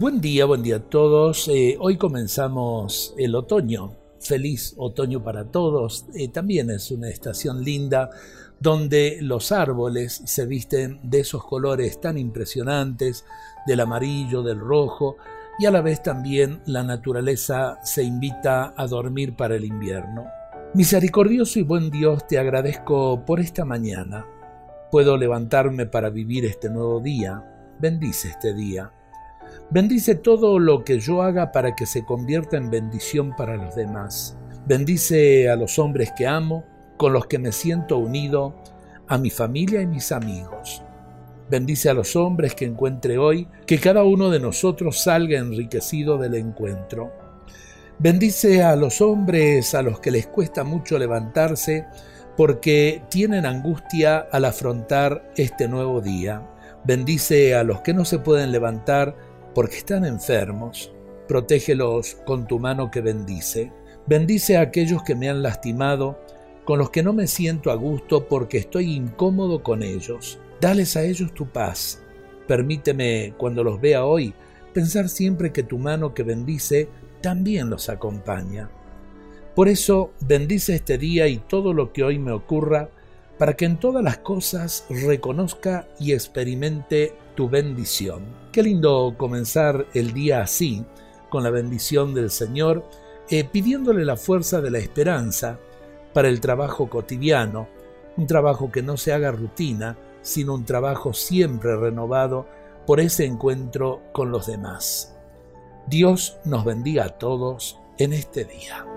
Buen día, buen día a todos. Eh, hoy comenzamos el otoño. Feliz otoño para todos. Eh, también es una estación linda donde los árboles se visten de esos colores tan impresionantes, del amarillo, del rojo, y a la vez también la naturaleza se invita a dormir para el invierno. Misericordioso y buen Dios, te agradezco por esta mañana. Puedo levantarme para vivir este nuevo día. Bendice este día. Bendice todo lo que yo haga para que se convierta en bendición para los demás. Bendice a los hombres que amo, con los que me siento unido, a mi familia y mis amigos. Bendice a los hombres que encuentre hoy, que cada uno de nosotros salga enriquecido del encuentro. Bendice a los hombres a los que les cuesta mucho levantarse porque tienen angustia al afrontar este nuevo día. Bendice a los que no se pueden levantar porque están enfermos, protégelos con tu mano que bendice. Bendice a aquellos que me han lastimado, con los que no me siento a gusto porque estoy incómodo con ellos. Dales a ellos tu paz. Permíteme, cuando los vea hoy, pensar siempre que tu mano que bendice también los acompaña. Por eso bendice este día y todo lo que hoy me ocurra, para que en todas las cosas reconozca y experimente bendición. Qué lindo comenzar el día así, con la bendición del Señor, eh, pidiéndole la fuerza de la esperanza para el trabajo cotidiano, un trabajo que no se haga rutina, sino un trabajo siempre renovado por ese encuentro con los demás. Dios nos bendiga a todos en este día.